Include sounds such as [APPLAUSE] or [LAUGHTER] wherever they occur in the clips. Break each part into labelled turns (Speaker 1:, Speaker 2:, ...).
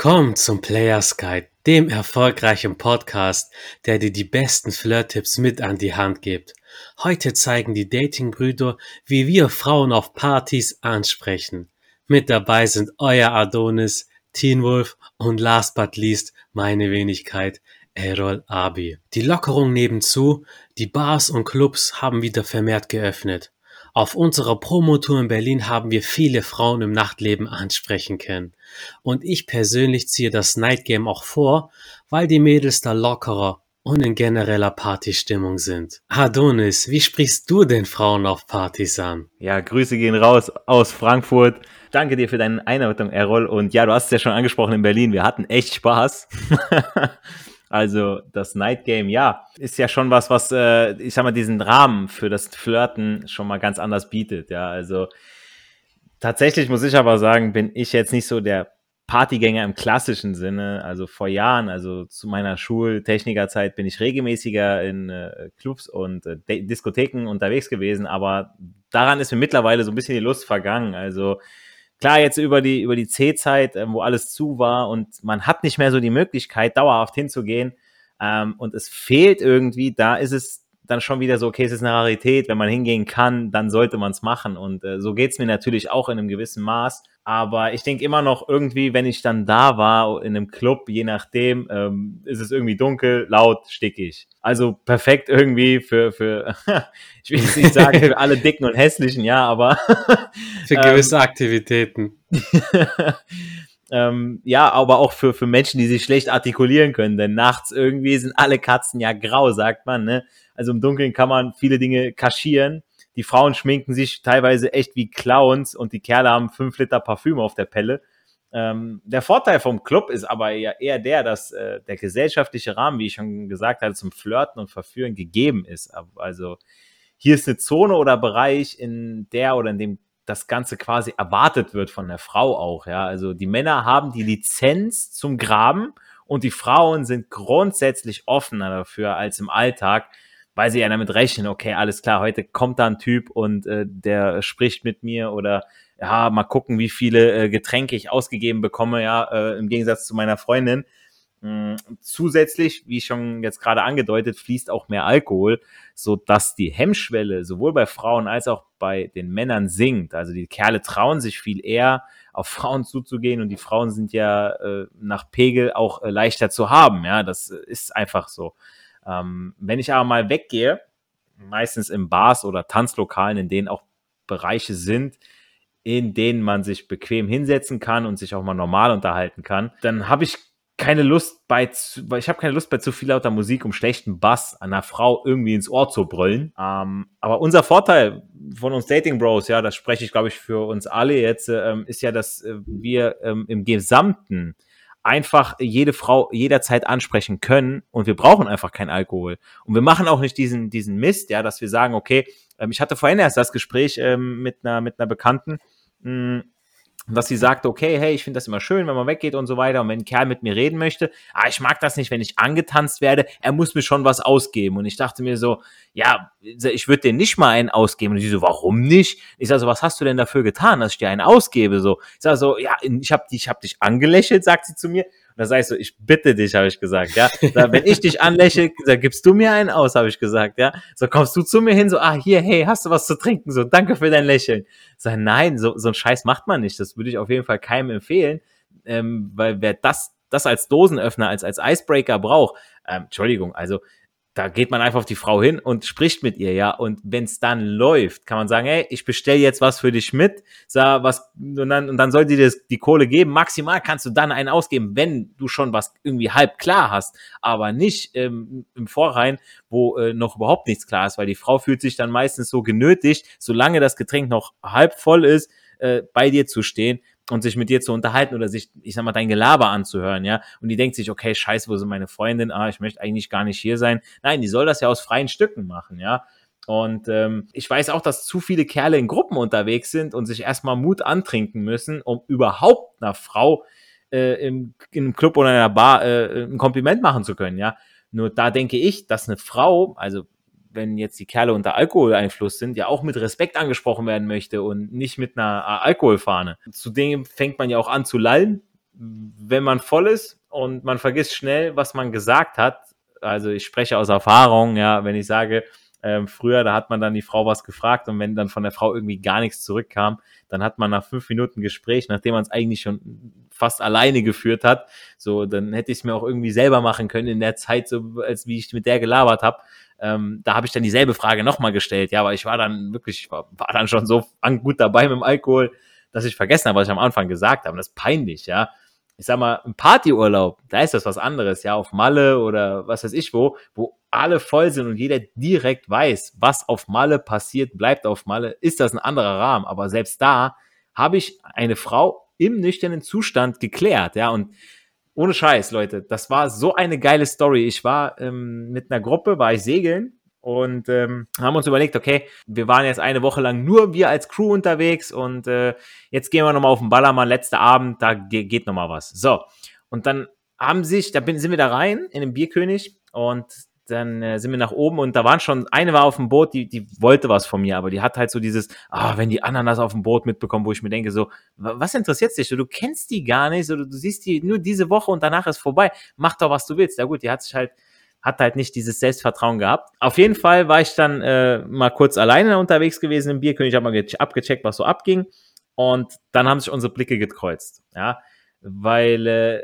Speaker 1: Willkommen zum Players Guide, dem erfolgreichen Podcast, der dir die besten Flirt-Tipps mit an die Hand gibt. Heute zeigen die Dating-Brüder, wie wir Frauen auf Partys ansprechen. Mit dabei sind euer Adonis, Teen Wolf und last but least meine Wenigkeit, Errol Abi. Die Lockerung nebenzu, die Bars und Clubs haben wieder vermehrt geöffnet. Auf unserer Promotour in Berlin haben wir viele Frauen im Nachtleben ansprechen können. Und ich persönlich ziehe das Night Game auch vor, weil die Mädels da lockerer und in genereller Partystimmung sind. Adonis, wie sprichst du den Frauen auf Partys an?
Speaker 2: Ja, Grüße gehen raus aus Frankfurt. Danke dir für deine Einordnung, Errol. Und ja, du hast es ja schon angesprochen in Berlin. Wir hatten echt Spaß. [LAUGHS] Also das Night Game, ja, ist ja schon was, was, äh, ich sag mal, diesen Rahmen für das Flirten schon mal ganz anders bietet. Ja, also tatsächlich muss ich aber sagen, bin ich jetzt nicht so der Partygänger im klassischen Sinne. Also vor Jahren, also zu meiner Schultechnikerzeit, bin ich regelmäßiger in äh, Clubs und äh, Diskotheken unterwegs gewesen, aber daran ist mir mittlerweile so ein bisschen die Lust vergangen. Also klar, jetzt über die, über die C-Zeit, äh, wo alles zu war und man hat nicht mehr so die Möglichkeit, dauerhaft hinzugehen. Ähm, und es fehlt irgendwie, da ist es dann schon wieder so, okay, es ist eine Rarität, wenn man hingehen kann, dann sollte man es machen. Und äh, so geht's mir natürlich auch in einem gewissen Maß. Aber ich denke immer noch irgendwie, wenn ich dann da war in einem Club, je nachdem, ähm, ist es irgendwie dunkel, laut, stickig. Also perfekt irgendwie für, für [LAUGHS] ich will jetzt nicht sagen für alle Dicken und Hässlichen, ja, aber [LAUGHS]
Speaker 1: für gewisse ähm, Aktivitäten. [LAUGHS]
Speaker 2: ähm, ja, aber auch für, für Menschen, die sich schlecht artikulieren können, denn nachts irgendwie sind alle Katzen ja grau, sagt man, ne? Also im Dunkeln kann man viele Dinge kaschieren die Frauen schminken sich teilweise echt wie Clowns und die Kerle haben fünf Liter Parfüm auf der Pelle. Ähm, der Vorteil vom Club ist aber ja eher der, dass äh, der gesellschaftliche Rahmen, wie ich schon gesagt hatte, zum Flirten und Verführen gegeben ist. Also hier ist eine Zone oder Bereich, in der oder in dem das Ganze quasi erwartet wird von der Frau auch. Ja, also die Männer haben die Lizenz zum Graben und die Frauen sind grundsätzlich offener dafür als im Alltag weil sie ja damit rechnen, okay, alles klar, heute kommt da ein Typ und äh, der spricht mit mir oder ja, mal gucken, wie viele äh, Getränke ich ausgegeben bekomme, ja, äh, im Gegensatz zu meiner Freundin. Mhm. Zusätzlich, wie schon jetzt gerade angedeutet, fließt auch mehr Alkohol, so dass die Hemmschwelle sowohl bei Frauen als auch bei den Männern sinkt. Also die Kerle trauen sich viel eher auf Frauen zuzugehen und die Frauen sind ja äh, nach Pegel auch äh, leichter zu haben. Ja, das ist einfach so. Ähm, wenn ich aber mal weggehe, meistens in Bars oder Tanzlokalen, in denen auch Bereiche sind, in denen man sich bequem hinsetzen kann und sich auch mal normal unterhalten kann, dann habe ich keine Lust bei, zu, ich habe keine Lust bei zu viel lauter Musik, um schlechten Bass einer Frau irgendwie ins Ohr zu brüllen. Ähm, aber unser Vorteil von uns Dating Bros, ja, das spreche ich glaube ich für uns alle jetzt, ähm, ist ja, dass äh, wir ähm, im Gesamten einfach jede Frau jederzeit ansprechen können und wir brauchen einfach keinen Alkohol. Und wir machen auch nicht diesen, diesen Mist, ja, dass wir sagen, okay, ähm, ich hatte vorhin erst das Gespräch ähm, mit, einer, mit einer Bekannten, mh, hm, dass sie sagte, okay, hey, ich finde das immer schön, wenn man weggeht und so weiter. Und wenn ein Kerl mit mir reden möchte, ah, ich mag das nicht, wenn ich angetanzt werde, er muss mir schon was ausgeben. Und ich dachte mir so, ja, ich würde dir nicht mal einen ausgeben. Und sie so, warum nicht? Ich sage so, was hast du denn dafür getan, dass ich dir einen ausgebe? So, ich sage so, ja, ich habe ich hab dich angelächelt, sagt sie zu mir. Da sage ich so, ich bitte dich, habe ich gesagt, ja. Da, wenn ich dich anlächle, da gibst du mir einen aus, habe ich gesagt, ja. So kommst du zu mir hin, so, ah, hier, hey, hast du was zu trinken? So, danke für dein Lächeln. Sag, nein, so, so ein Scheiß macht man nicht. Das würde ich auf jeden Fall keinem empfehlen, ähm, weil wer das, das als Dosenöffner, als, als Icebreaker braucht, ähm, Entschuldigung, also da geht man einfach auf die Frau hin und spricht mit ihr, ja. Und wenn es dann läuft, kann man sagen, hey, ich bestelle jetzt was für dich mit, sag was, und dann, und dann soll die dir die Kohle geben. Maximal kannst du dann einen ausgeben, wenn du schon was irgendwie halb klar hast, aber nicht ähm, im Vorrein, wo äh, noch überhaupt nichts klar ist, weil die Frau fühlt sich dann meistens so genötigt, solange das Getränk noch halb voll ist, äh, bei dir zu stehen, und sich mit dir zu unterhalten oder sich, ich sag mal, dein Gelaber anzuhören, ja. Und die denkt sich, okay, scheiße, wo sind meine Freundin? Ah, ich möchte eigentlich gar nicht hier sein. Nein, die soll das ja aus freien Stücken machen, ja. Und ähm, ich weiß auch, dass zu viele Kerle in Gruppen unterwegs sind und sich erstmal Mut antrinken müssen, um überhaupt einer Frau äh, im, in einem Club oder in einer Bar äh, ein Kompliment machen zu können, ja. Nur da denke ich, dass eine Frau, also wenn jetzt die Kerle unter Alkoholeinfluss sind, ja auch mit Respekt angesprochen werden möchte und nicht mit einer Alkoholfahne. Zudem fängt man ja auch an zu lallen, wenn man voll ist und man vergisst schnell, was man gesagt hat, also ich spreche aus Erfahrung, ja, wenn ich sage, ähm, früher, da hat man dann die Frau was gefragt und wenn dann von der Frau irgendwie gar nichts zurückkam, dann hat man nach fünf Minuten Gespräch, nachdem man es eigentlich schon fast alleine geführt hat, so, dann hätte ich es mir auch irgendwie selber machen können in der Zeit, so als wie ich mit der gelabert habe. Ähm, da habe ich dann dieselbe Frage nochmal gestellt, ja, aber ich war dann wirklich, war, war dann schon so gut dabei mit dem Alkohol, dass ich vergessen habe, was ich am Anfang gesagt habe. Das ist peinlich, ja ich sag mal, ein Partyurlaub, da ist das was anderes, ja, auf Malle oder was weiß ich wo, wo alle voll sind und jeder direkt weiß, was auf Malle passiert, bleibt auf Malle, ist das ein anderer Rahmen. Aber selbst da habe ich eine Frau im nüchternen Zustand geklärt, ja, und ohne Scheiß, Leute, das war so eine geile Story. Ich war ähm, mit einer Gruppe, war ich segeln und ähm, haben uns überlegt, okay, wir waren jetzt eine Woche lang nur wir als Crew unterwegs und äh, jetzt gehen wir nochmal auf den Ballermann, letzter Abend, da ge geht nochmal was. So, und dann haben sich, da bin, sind wir da rein in den Bierkönig und dann äh, sind wir nach oben und da waren schon, eine war auf dem Boot, die, die wollte was von mir, aber die hat halt so dieses, ah, wenn die anderen das auf dem Boot mitbekommen, wo ich mir denke, so, was interessiert dich? Du kennst die gar nicht, so, du siehst die nur diese Woche und danach ist vorbei. Mach doch, was du willst. Ja gut, die hat sich halt hat halt nicht dieses Selbstvertrauen gehabt. Auf jeden Fall war ich dann äh, mal kurz alleine unterwegs gewesen im Bierkönig, habe mal abgecheckt, was so abging. Und dann haben sich unsere Blicke gekreuzt. Ja, weil äh,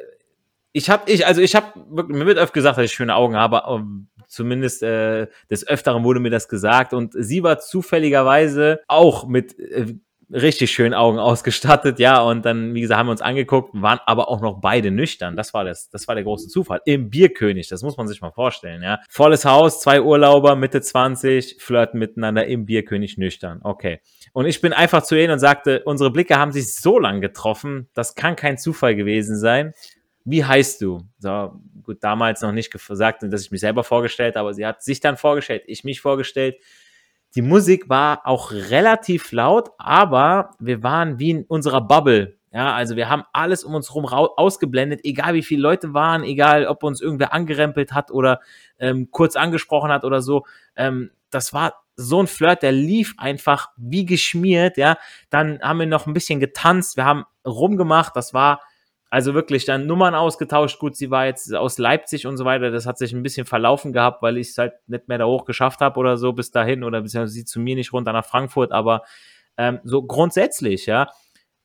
Speaker 2: ich habe, ich, also ich habe, mir wird oft gesagt, dass ich schöne Augen habe, um, zumindest äh, des Öfteren wurde mir das gesagt. Und sie war zufälligerweise auch mit äh, richtig schön Augen ausgestattet, ja, und dann, wie gesagt, haben wir uns angeguckt, waren aber auch noch beide nüchtern. Das war das, das war der große Zufall. Im Bierkönig, das muss man sich mal vorstellen, ja. Volles Haus, zwei Urlauber, Mitte 20, flirten miteinander im Bierkönig nüchtern. Okay. Und ich bin einfach zu ihnen und sagte, unsere Blicke haben sich so lang getroffen, das kann kein Zufall gewesen sein. Wie heißt du? So, gut, damals noch nicht gesagt, dass ich mich selber vorgestellt, aber sie hat sich dann vorgestellt, ich mich vorgestellt. Die Musik war auch relativ laut, aber wir waren wie in unserer Bubble. Ja, also wir haben alles um uns herum ausgeblendet, egal wie viele Leute waren, egal ob uns irgendwer angerempelt hat oder ähm, kurz angesprochen hat oder so. Ähm, das war so ein Flirt, der lief einfach wie geschmiert, ja. Dann haben wir noch ein bisschen getanzt, wir haben rumgemacht, das war also wirklich dann Nummern ausgetauscht. Gut, sie war jetzt aus Leipzig und so weiter. Das hat sich ein bisschen verlaufen gehabt, weil ich es halt nicht mehr da hoch geschafft habe oder so bis dahin oder beziehungsweise sie zu mir nicht runter nach Frankfurt. Aber ähm, so grundsätzlich, ja,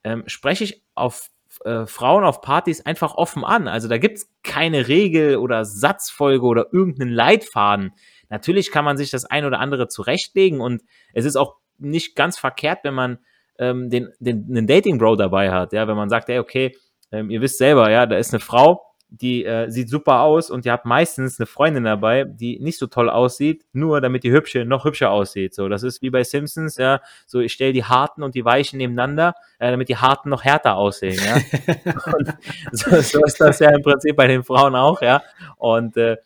Speaker 2: ähm, spreche ich auf äh, Frauen auf Partys einfach offen an. Also da gibt es keine Regel oder Satzfolge oder irgendeinen Leitfaden. Natürlich kann man sich das ein oder andere zurechtlegen und es ist auch nicht ganz verkehrt, wenn man ähm, den, den, einen Dating-Bro dabei hat. Ja, wenn man sagt, ey, okay, ähm, ihr wisst selber, ja, da ist eine Frau, die äh, sieht super aus und die hat meistens eine Freundin dabei, die nicht so toll aussieht, nur damit die hübsche noch hübscher aussieht. So, das ist wie bei Simpsons, ja, so ich stelle die harten und die weichen nebeneinander, äh, damit die harten noch härter aussehen, ja. [LAUGHS] und so, so ist das ja im Prinzip bei den Frauen auch, ja. Und äh,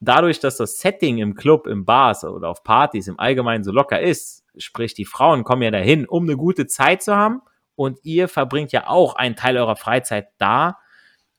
Speaker 2: dadurch, dass das Setting im Club, im Bars oder auf Partys im Allgemeinen so locker ist, sprich die Frauen kommen ja dahin, um eine gute Zeit zu haben und ihr verbringt ja auch einen Teil eurer Freizeit da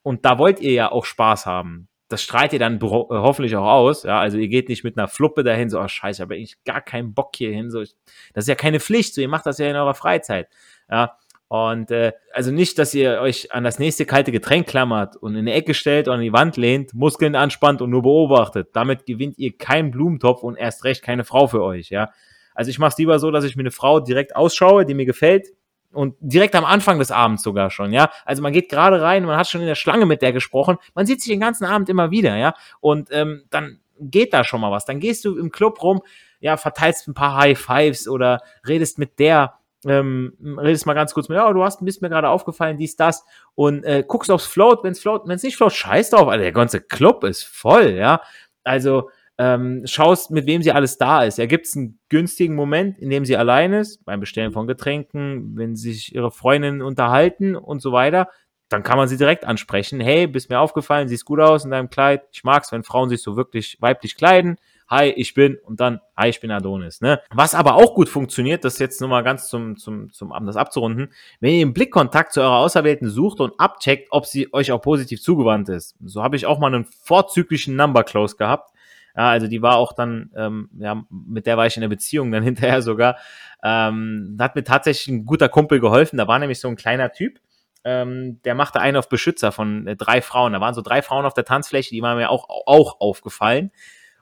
Speaker 2: und da wollt ihr ja auch Spaß haben. Das strahlt ihr dann äh, hoffentlich auch aus. Ja, also ihr geht nicht mit einer Fluppe dahin, so, oh scheiße, aber ich gar keinen Bock hier hin. So, das ist ja keine Pflicht, so ihr macht das ja in eurer Freizeit. Ja, und äh, also nicht, dass ihr euch an das nächste kalte Getränk klammert und in eine Ecke stellt oder an die Wand lehnt, Muskeln anspannt und nur beobachtet. Damit gewinnt ihr keinen Blumentopf und erst recht keine Frau für euch, ja. Also ich mache es lieber so, dass ich mir eine Frau direkt ausschaue, die mir gefällt, und direkt am Anfang des Abends sogar schon, ja. Also man geht gerade rein, man hat schon in der Schlange mit der gesprochen, man sieht sich den ganzen Abend immer wieder, ja. Und ähm, dann geht da schon mal was. Dann gehst du im Club rum, ja, verteilst ein paar High Fives oder redest mit der, ähm, redest mal ganz kurz mit, ja, du hast, bist mir gerade aufgefallen, dies, das, und äh, guckst aufs Float, wenn's Float, wenn's nicht Float, scheiß drauf, Alter, der ganze Club ist voll, ja. Also, ähm, schaust, mit wem sie alles da ist. Ja, gibt es einen günstigen Moment, in dem sie allein ist, beim Bestellen von Getränken, wenn sich ihre Freundinnen unterhalten und so weiter, dann kann man sie direkt ansprechen. Hey, bist mir aufgefallen, siehst gut aus in deinem Kleid. Ich mag's, wenn Frauen sich so wirklich weiblich kleiden. Hi, ich bin und dann, hi, ich bin Adonis. Ne? Was aber auch gut funktioniert, das jetzt nur mal ganz zum, zum, zum um das abzurunden, wenn ihr im Blickkontakt zu eurer Auserwählten sucht und abcheckt, ob sie euch auch positiv zugewandt ist. So habe ich auch mal einen vorzüglichen Number Close gehabt ja, also die war auch dann, ähm, ja, mit der war ich in der Beziehung dann [LAUGHS] hinterher sogar. Ähm, hat mir tatsächlich ein guter Kumpel geholfen. Da war nämlich so ein kleiner Typ, ähm, der machte einen auf Beschützer von äh, drei Frauen. Da waren so drei Frauen auf der Tanzfläche, die waren mir auch, auch aufgefallen.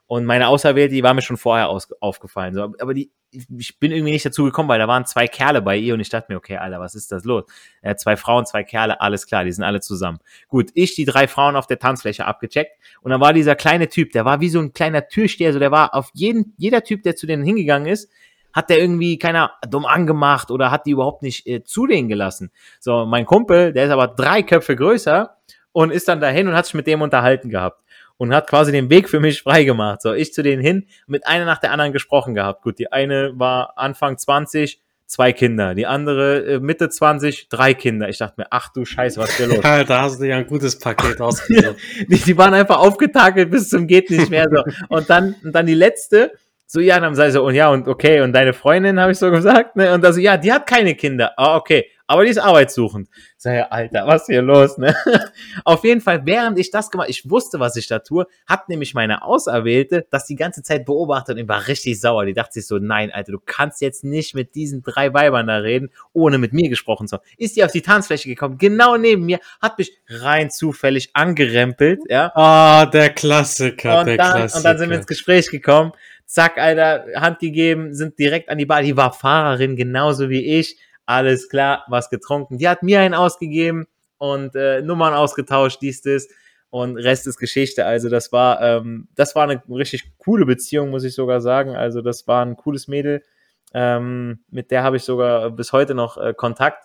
Speaker 2: Und meine Auserwählte, die war mir schon vorher aus, aufgefallen. So, aber die, ich bin irgendwie nicht dazu gekommen, weil da waren zwei Kerle bei ihr und ich dachte mir, okay, Alter, was ist das los? Äh, zwei Frauen, zwei Kerle, alles klar, die sind alle zusammen. Gut, ich die drei Frauen auf der Tanzfläche abgecheckt und dann war dieser kleine Typ, der war wie so ein kleiner Türsteher, so der war auf jeden, jeder Typ, der zu denen hingegangen ist, hat der irgendwie keiner dumm angemacht oder hat die überhaupt nicht äh, zu denen gelassen. So, mein Kumpel, der ist aber drei Köpfe größer und ist dann dahin und hat sich mit dem unterhalten gehabt und hat quasi den Weg für mich freigemacht. So, ich zu denen hin, mit einer nach der anderen gesprochen gehabt. Gut, die eine war Anfang 20, zwei Kinder. Die andere äh, Mitte 20, drei Kinder. Ich dachte mir, ach du Scheiße, was ist hier los?
Speaker 1: Ja, da hast du ja ein gutes Paket ausgesucht. [LAUGHS]
Speaker 2: die, die waren einfach aufgetakelt bis zum geht nicht mehr so. Und dann, und dann die letzte, so, ja, dann sei so, und ja, und okay, und deine Freundin, habe ich so gesagt, ne? Und also, ja, die hat keine Kinder. Ah, okay, aber die ist arbeitssuchend. Sag ja, Alter, was ist hier los, ne? [LAUGHS] Auf jeden Fall, während ich das gemacht, ich wusste, was ich da tue, hat nämlich meine Auserwählte das die ganze Zeit beobachtet und war richtig sauer. Die dachte sich so, nein, Alter, du kannst jetzt nicht mit diesen drei Weibern da reden, ohne mit mir gesprochen zu haben. Ist die auf die Tanzfläche gekommen, genau neben mir, hat mich rein zufällig angerempelt, ja.
Speaker 1: Ah, oh, der Klassiker,
Speaker 2: und
Speaker 1: der
Speaker 2: dann,
Speaker 1: Klassiker.
Speaker 2: Und dann sind wir ins Gespräch gekommen zack, Alter, Hand gegeben, sind direkt an die Bar. Die war Fahrerin, genauso wie ich. Alles klar, was getrunken. Die hat mir einen ausgegeben und äh, Nummern ausgetauscht, dies, das. Und Rest ist Geschichte. Also das war, ähm, das war eine richtig coole Beziehung, muss ich sogar sagen. Also das war ein cooles Mädel. Ähm, mit der habe ich sogar bis heute noch äh, Kontakt.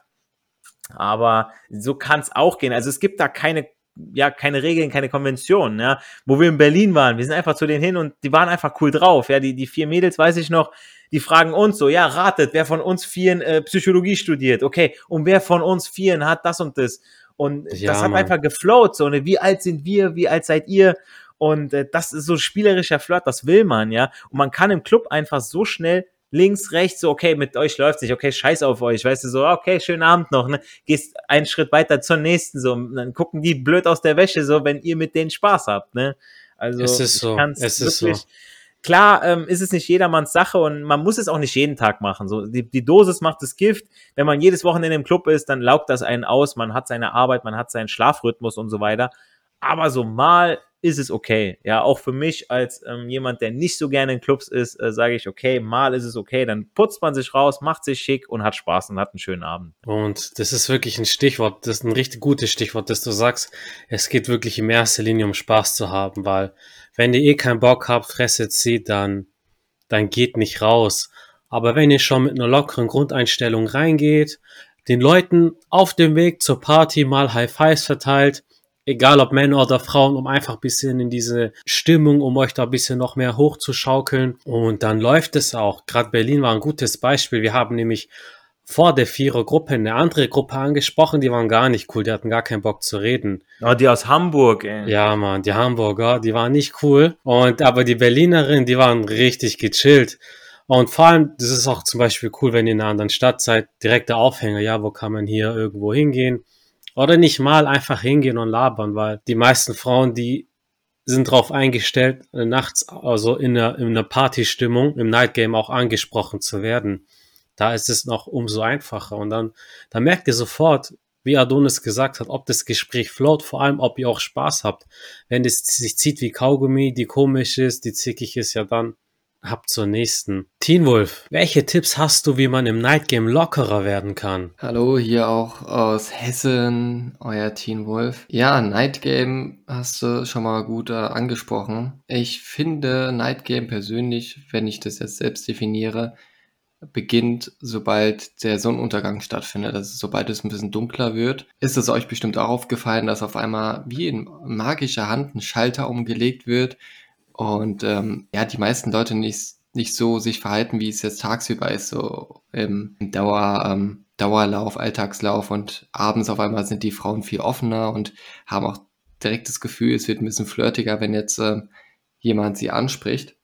Speaker 2: Aber so kann es auch gehen. Also es gibt da keine ja keine Regeln, keine Konventionen, ja. Wo wir in Berlin waren, wir sind einfach zu denen hin und die waren einfach cool drauf, ja. Die, die vier Mädels, weiß ich noch, die fragen uns so, ja, ratet, wer von uns vieren äh, Psychologie studiert, okay, und wer von uns vieren hat das und das. Und ja, das hat Mann. einfach geflowt, so, ne? wie alt sind wir, wie alt seid ihr? Und äh, das ist so spielerischer Flirt, das will man, ja. Und man kann im Club einfach so schnell links, rechts, so, okay, mit euch läuft nicht, okay, scheiß auf euch, weißt du, so, okay, schönen Abend noch, ne? Gehst einen Schritt weiter zur nächsten, so, und dann gucken die blöd aus der Wäsche, so, wenn ihr mit denen Spaß habt, ne? Also,
Speaker 1: es ist so, es ist so.
Speaker 2: Klar ähm, ist es nicht jedermanns Sache und man muss es auch nicht jeden Tag machen. So, die, die Dosis macht das Gift. Wenn man jedes Wochenende im Club ist, dann laugt das einen aus. Man hat seine Arbeit, man hat seinen Schlafrhythmus und so weiter. Aber so mal ist es okay. Ja, auch für mich als ähm, jemand, der nicht so gerne in Clubs ist, äh, sage ich, okay, mal ist es okay. Dann putzt man sich raus, macht sich schick und hat Spaß und hat einen schönen Abend.
Speaker 1: Und das ist wirklich ein Stichwort, das ist ein richtig gutes Stichwort, dass du sagst, es geht wirklich in erster Linie um Spaß zu haben, weil wenn ihr eh keinen Bock habt, Fresse zieht, dann, dann geht nicht raus. Aber wenn ihr schon mit einer lockeren Grundeinstellung reingeht, den Leuten auf dem Weg zur Party mal High Fives verteilt, egal ob Männer oder Frauen, um einfach ein bisschen in diese Stimmung, um euch da ein bisschen noch mehr hochzuschaukeln. Und dann läuft es auch. Gerade Berlin war ein gutes Beispiel. Wir haben nämlich vor der Vierergruppe eine andere Gruppe angesprochen, die waren gar nicht cool, die hatten gar keinen Bock zu reden.
Speaker 2: Oh, die aus Hamburg, ey.
Speaker 1: Ja, Mann, die Hamburger, die waren nicht cool. Und aber die Berlinerin, die waren richtig gechillt. Und vor allem, das ist auch zum Beispiel cool, wenn ihr in einer anderen Stadt seid, direkter Aufhänger, ja, wo kann man hier irgendwo hingehen? Oder nicht mal einfach hingehen und labern, weil die meisten Frauen, die sind darauf eingestellt, nachts, also in einer, in einer Partystimmung, im Nightgame auch angesprochen zu werden. Da ist es noch umso einfacher. Und dann, dann merkt ihr sofort, wie Adonis gesagt hat, ob das Gespräch float, vor allem, ob ihr auch Spaß habt. Wenn es sich zieht wie Kaugummi, die komisch ist, die zickig ist, ja dann Habt zur nächsten. Teen Wolf, welche Tipps hast du, wie man im Nightgame lockerer werden kann?
Speaker 3: Hallo, hier auch aus Hessen, euer Teen Wolf. Ja, Nightgame hast du schon mal gut äh, angesprochen. Ich finde Nightgame persönlich, wenn ich das jetzt selbst definiere, beginnt, sobald der Sonnenuntergang stattfindet. Also sobald es ein bisschen dunkler wird, ist es euch bestimmt auch aufgefallen, dass auf einmal wie in magischer Hand ein Schalter umgelegt wird und ähm, ja, die meisten Leute nicht, nicht so sich verhalten, wie es jetzt tagsüber ist, so im Dauer, ähm, Dauerlauf, Alltagslauf und abends auf einmal sind die Frauen viel offener und haben auch direkt das Gefühl, es wird ein bisschen flirtiger, wenn jetzt äh, jemand sie anspricht.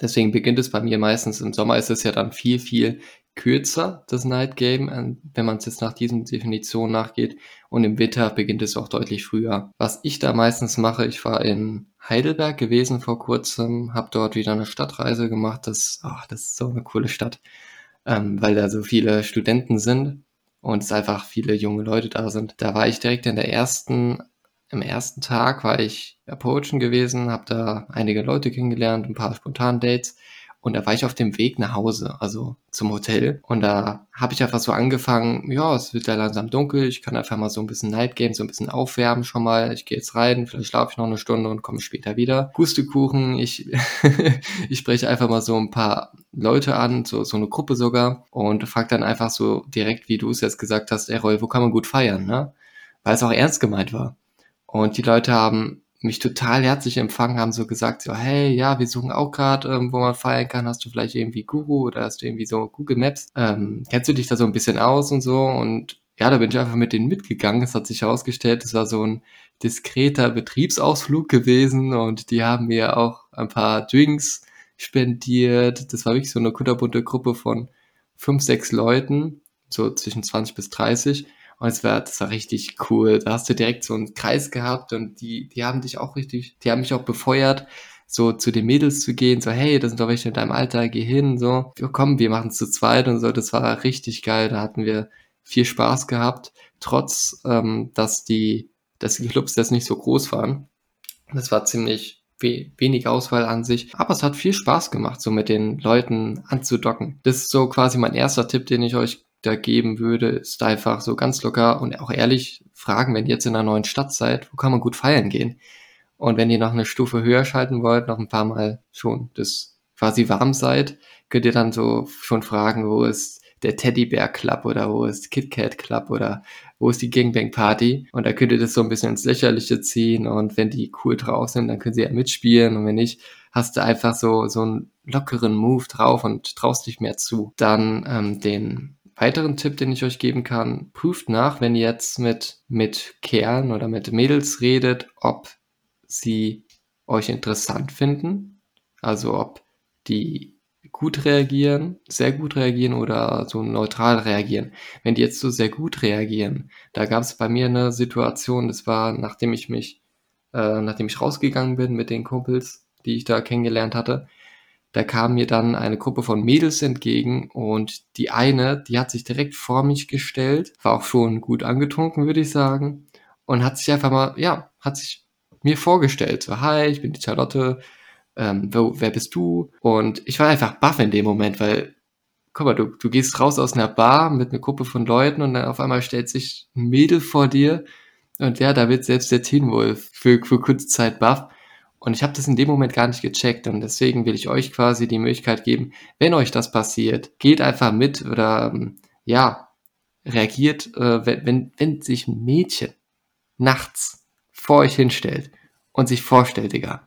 Speaker 3: Deswegen beginnt es bei mir meistens im Sommer ist es ja dann viel, viel kürzer, das Night Game, wenn man es jetzt nach diesen Definitionen nachgeht. Und im Winter beginnt es auch deutlich früher. Was ich da meistens mache, ich war in Heidelberg gewesen vor kurzem, habe dort wieder eine Stadtreise gemacht. Das, ach, das ist so eine coole Stadt, ähm, weil da so viele Studenten sind. und es einfach viele junge Leute da sind. Da war ich direkt in der ersten, im ersten Tag war ich approachen gewesen, habe da einige Leute kennengelernt, ein paar spontan Dates und da war ich auf dem Weg nach Hause, also zum Hotel. Und da habe ich einfach so angefangen, ja, es wird ja langsam dunkel, ich kann einfach mal so ein bisschen Night Game, so ein bisschen aufwärmen schon mal. Ich gehe jetzt rein, vielleicht schlafe ich noch eine Stunde und komme später wieder. Pustekuchen, ich, [LAUGHS] ich spreche einfach mal so ein paar Leute an, so, so eine Gruppe sogar, und frag dann einfach so direkt, wie du es jetzt gesagt hast, ey Roy, wo kann man gut feiern, ne? Weil es auch ernst gemeint war. Und die Leute haben mich total herzlich empfangen, haben so gesagt, so, hey, ja, wir suchen auch gerade, ähm, wo man feiern kann. Hast du vielleicht irgendwie Guru oder hast du irgendwie so Google Maps? Ähm, kennst du dich da so ein bisschen aus und so? Und ja, da bin ich einfach mit denen mitgegangen. Es hat sich herausgestellt, es war so ein diskreter Betriebsausflug gewesen und die haben mir auch ein paar Drinks spendiert. Das war wirklich so eine kunterbunte Gruppe von fünf, sechs Leuten, so zwischen 20 bis 30. Und es war, das war richtig cool. Da hast du direkt so einen Kreis gehabt und die, die haben dich auch richtig, die haben mich auch befeuert, so zu den Mädels zu gehen, so, hey, das sind doch welche in deinem Alter, geh hin, so, komm, wir machen es zu zweit und so. Das war richtig geil. Da hatten wir viel Spaß gehabt, trotz, ähm, dass die, dass die Clubs das nicht so groß waren. Das war ziemlich we wenig Auswahl an sich, aber es hat viel Spaß gemacht, so mit den Leuten anzudocken. Das ist so quasi mein erster Tipp, den ich euch da geben würde, ist einfach so ganz locker und auch ehrlich fragen, wenn ihr jetzt in einer neuen Stadt seid, wo kann man gut feiern gehen? Und wenn ihr noch eine Stufe höher schalten wollt, noch ein paar Mal schon das quasi warm seid, könnt ihr dann so schon fragen, wo ist der Teddybär Club oder wo ist KitKat Club oder wo ist die Gangbang Party? Und da könnt ihr das so ein bisschen ins Lächerliche ziehen und wenn die cool drauf sind, dann können sie ja mitspielen und wenn nicht, hast du einfach so, so einen lockeren Move drauf und traust dich mehr zu. Dann ähm, den weiteren Tipp, den ich euch geben kann, prüft nach, wenn ihr jetzt mit, mit Kerlen oder mit Mädels redet, ob sie euch interessant finden, also ob die gut reagieren, sehr gut reagieren oder so neutral reagieren. Wenn die jetzt so sehr gut reagieren, da gab es bei mir eine Situation, das war, nachdem ich mich, äh, nachdem ich rausgegangen bin mit den Kumpels, die ich da kennengelernt hatte, da kam mir dann eine Gruppe von Mädels entgegen und die eine, die hat sich direkt vor mich gestellt, war auch schon gut angetrunken, würde ich sagen, und hat sich einfach mal, ja, hat sich mir vorgestellt, so, hi, ich bin die Charlotte, ähm, wer, wer bist du? Und ich war einfach baff in dem Moment, weil, guck mal, du, du gehst raus aus einer Bar mit einer Gruppe von Leuten und dann auf einmal stellt sich ein Mädel vor dir und ja, da wird selbst der Teen Wolf für, für kurze Zeit baff. Und ich habe das in dem Moment gar nicht gecheckt und deswegen will ich euch quasi die Möglichkeit geben, wenn euch das passiert, geht einfach mit oder ähm, ja, reagiert, äh, wenn, wenn, wenn sich ein Mädchen nachts vor euch hinstellt und sich vorstellt, Digga,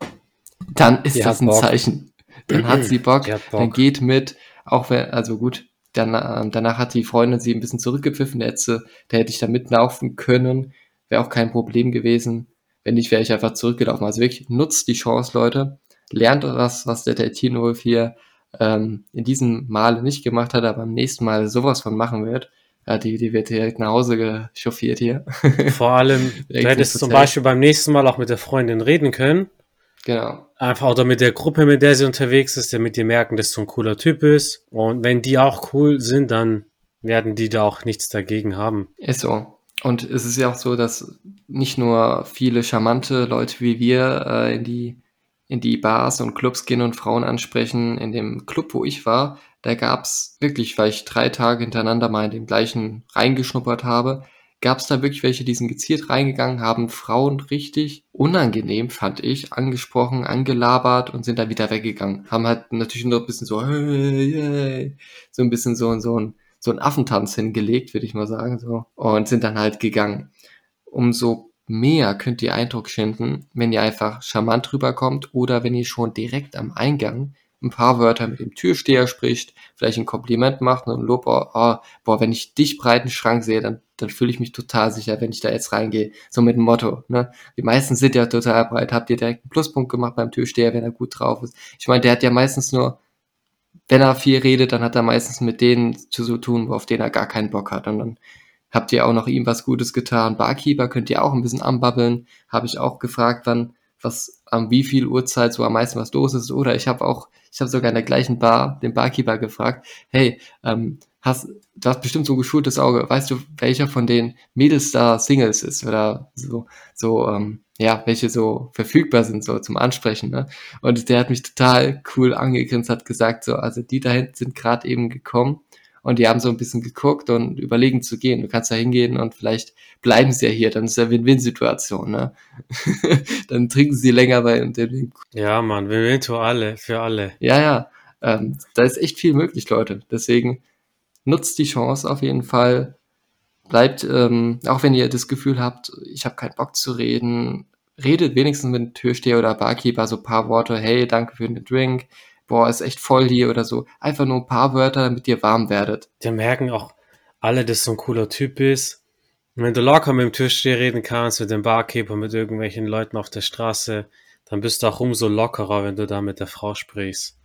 Speaker 3: dann ist ja, das ein Bock. Zeichen. Dann hat sie Bock, Bock, dann geht mit, auch wenn, also gut, dann, äh, danach hat die Freundin sie ein bisschen zurückgepfiffen, der hätte, der hätte ich da mitlaufen können, wäre auch kein Problem gewesen. Wenn nicht, wäre ich einfach zurückgelaufen. Also wirklich, nutzt die Chance, Leute. Lernt was, was der Teen Wolf hier ähm, in diesem Mal nicht gemacht hat, aber beim nächsten Mal sowas von machen wird. Ja, die, die wird direkt nach Hause gechauffiert hier. [LAUGHS]
Speaker 1: Vor allem, du hättest zum Beispiel beim nächsten Mal auch mit der Freundin reden können.
Speaker 3: Genau.
Speaker 1: Einfach oder mit der Gruppe, mit der sie unterwegs ist, damit die merken, dass du ein cooler Typ ist. Und wenn die auch cool sind, dann werden die da auch nichts dagegen haben.
Speaker 3: Ist so. Und es ist ja auch so, dass nicht nur viele charmante Leute wie wir äh, in die in die Bars und Clubs gehen und Frauen ansprechen. In dem Club, wo ich war, da gab's wirklich, weil ich drei Tage hintereinander mal in dem gleichen reingeschnuppert habe, gab's da wirklich welche, die sind gezielt reingegangen, haben Frauen richtig unangenehm, fand ich, angesprochen, angelabert und sind dann wieder weggegangen. Haben halt natürlich nur ein bisschen so, hey, hey, so ein bisschen so, so ein so einen Affentanz hingelegt, würde ich mal sagen, so, und sind dann halt gegangen. Umso mehr könnt ihr Eindruck schinden, wenn ihr einfach charmant rüberkommt oder wenn ihr schon direkt am Eingang ein paar Wörter mit dem Türsteher spricht, vielleicht ein Kompliment macht und Lob, oh, oh, boah, wenn ich dich breiten Schrank sehe, dann, dann fühle ich mich total sicher, wenn ich da jetzt reingehe. So mit dem Motto, ne? Die meisten sind ja total breit. Habt ihr direkt einen Pluspunkt gemacht beim Türsteher, wenn er gut drauf ist? Ich meine, der hat ja meistens nur wenn er viel redet, dann hat er meistens mit denen zu tun, auf denen er gar keinen Bock hat. Und dann habt ihr auch noch ihm was Gutes getan. Barkeeper könnt ihr auch ein bisschen anbabbeln. Habe ich auch gefragt, wann, was an wie viel Uhrzeit so am meisten was los ist. Oder ich habe auch, ich habe sogar in der gleichen Bar den Barkeeper gefragt, hey, ähm, hast, du hast bestimmt so ein geschultes Auge, weißt du, welcher von den Mädels da Singles ist oder so, so, ähm, ja, welche so verfügbar sind, so zum Ansprechen, ne? Und der hat mich total cool angegrinst, hat gesagt, so, also die da hinten sind gerade eben gekommen und die haben so ein bisschen geguckt und überlegen zu gehen. Du kannst da hingehen und vielleicht bleiben sie ja hier, dann ist ja Win-Win-Situation, ne? [LAUGHS] dann trinken sie länger bei dem.
Speaker 1: Ja, Mann, Win-Win für alle, für alle.
Speaker 3: Ja, ja. Ähm, da ist echt viel möglich, Leute. Deswegen nutzt die Chance auf jeden Fall. Bleibt, ähm, auch wenn ihr das Gefühl habt, ich habe keinen Bock zu reden, redet wenigstens mit dem Türsteher oder Barkeeper so ein paar Worte, hey, danke für den Drink, boah, ist echt voll hier oder so. Einfach nur ein paar Wörter, damit ihr warm werdet.
Speaker 1: Die merken auch alle, dass du ein cooler Typ bist. Wenn du locker mit dem Türsteher reden kannst, mit dem Barkeeper, mit irgendwelchen Leuten auf der Straße, dann bist du auch umso lockerer, wenn du da mit der Frau sprichst.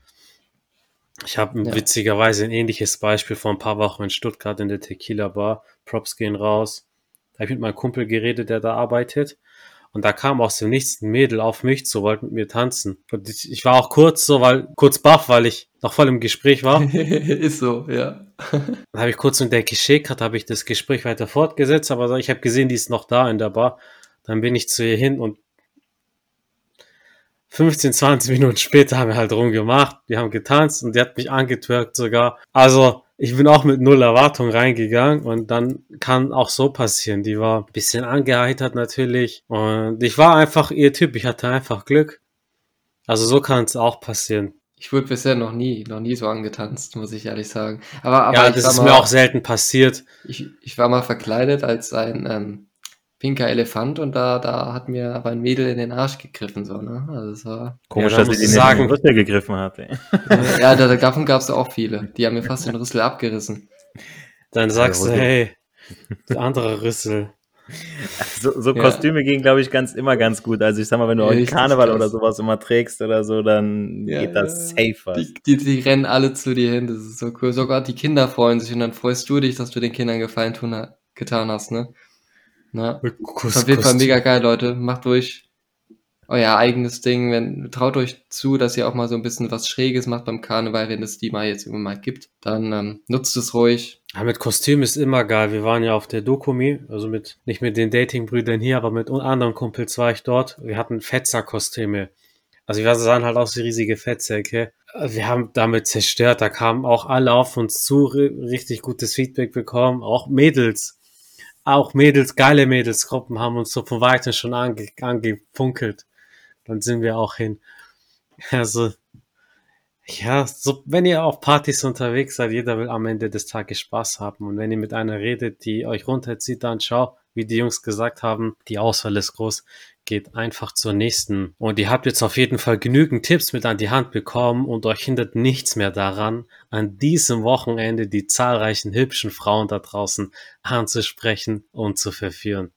Speaker 1: Ich habe ja. witzigerweise ein ähnliches Beispiel vor ein paar Wochen in Stuttgart in der Tequila Bar. Props gehen raus. Da habe ich mit meinem Kumpel geredet, der da arbeitet. Und da kam aus dem Nichts ein Mädel auf mich zu, wollte mit mir tanzen. Und ich, ich war auch kurz so, weil, kurz baff, weil ich noch voll im Gespräch war. [LAUGHS]
Speaker 3: Ist so, ja.
Speaker 1: Dann habe ich kurz mit der geschickt, habe ich das Gespräch weiter fortgesetzt, aber ich habe gesehen, die ist noch da in der Bar. Dann bin ich zu ihr hin und 15, 20 Minuten später haben wir halt rumgemacht. Wir haben getanzt und die hat mich angetwerkt sogar. Also, ich bin auch mit null Erwartung reingegangen und dann kann auch so passieren. Die war ein bisschen angeheitert natürlich und ich war einfach ihr Typ. Ich hatte einfach Glück. Also so kann es auch passieren.
Speaker 3: Ich wurde bisher noch nie, noch nie so angetanzt, muss ich ehrlich sagen. Aber, aber
Speaker 1: ja, das ist mal, mir auch selten passiert.
Speaker 3: Ich, ich war mal verkleidet als ein ähm, pinker Elefant und da, da hat mir aber ein Mädel in den Arsch gegriffen, so, ne? Also es war.
Speaker 2: Komisch, ja, dass sie den sagen, Rüssel gegriffen hat, ey.
Speaker 3: Ja, da, davon gab es auch viele. Die haben mir fast den Rüssel abgerissen.
Speaker 1: Dann sagst du, hey, der andere Rüssel.
Speaker 2: So, so Kostüme ja. gehen, glaube ich, ganz immer ganz gut. Also ich sag mal, wenn du ja, auch Karneval oder sowas immer trägst oder so, dann ja, geht das safe was.
Speaker 3: Die, die, die, rennen alle zu dir hin, das ist so cool. Sogar die Kinder freuen sich und dann freust du dich, dass du den Kindern Gefallen tun, getan hast, ne? Na, Kuss, auf jeden Fall mega geil, Leute. Macht durch euer eigenes Ding. Wenn, traut euch zu, dass ihr auch mal so ein bisschen was Schräges macht beim Karneval, wenn es die mal jetzt irgendwann mal gibt. Dann ähm, nutzt es ruhig.
Speaker 1: Ja, mit Kostüm ist immer geil. Wir waren ja auf der Dokumi, also mit, nicht mit den Datingbrüdern hier, aber mit anderen Kumpels war ich dort. Wir hatten Fetzer-Kostüme. Also wir sahen halt aus wie riesige Fettsäcke. Wir haben damit zerstört. Da kamen auch alle auf uns zu, richtig gutes Feedback bekommen. Auch Mädels auch Mädels, geile Mädelsgruppen haben uns so von weitem schon ange, angefunkelt. Dann sind wir auch hin. Also, ja, so, wenn ihr auf Partys unterwegs seid, jeder will am Ende des Tages Spaß haben. Und wenn ihr mit einer redet, die euch runterzieht, dann schau, wie die Jungs gesagt haben, die Auswahl ist groß geht einfach zur nächsten. Und ihr habt jetzt auf jeden Fall genügend Tipps mit an die Hand bekommen und euch hindert nichts mehr daran, an diesem Wochenende die zahlreichen hübschen Frauen da draußen anzusprechen und zu verführen.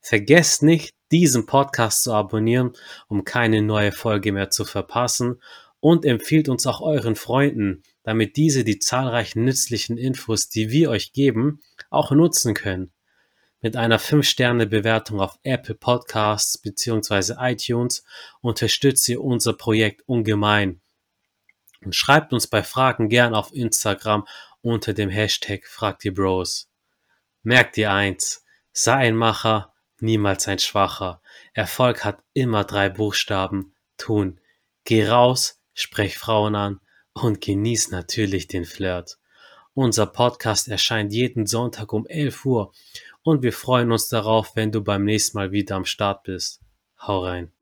Speaker 1: Vergesst nicht, diesen Podcast zu abonnieren, um keine neue Folge mehr zu verpassen und empfiehlt uns auch euren Freunden, damit diese die zahlreichen nützlichen Infos, die wir euch geben, auch nutzen können. Mit einer 5-Sterne-Bewertung auf Apple Podcasts bzw. iTunes unterstützt ihr unser Projekt ungemein. Und schreibt uns bei Fragen gern auf Instagram unter dem Hashtag Fragt die Bros. Merkt ihr eins, sei ein Macher, niemals ein Schwacher. Erfolg hat immer drei Buchstaben. Tun. Geh raus, sprech Frauen an und genieß natürlich den Flirt. Unser Podcast erscheint jeden Sonntag um 11 Uhr und wir freuen uns darauf, wenn du beim nächsten Mal wieder am Start bist. Hau rein.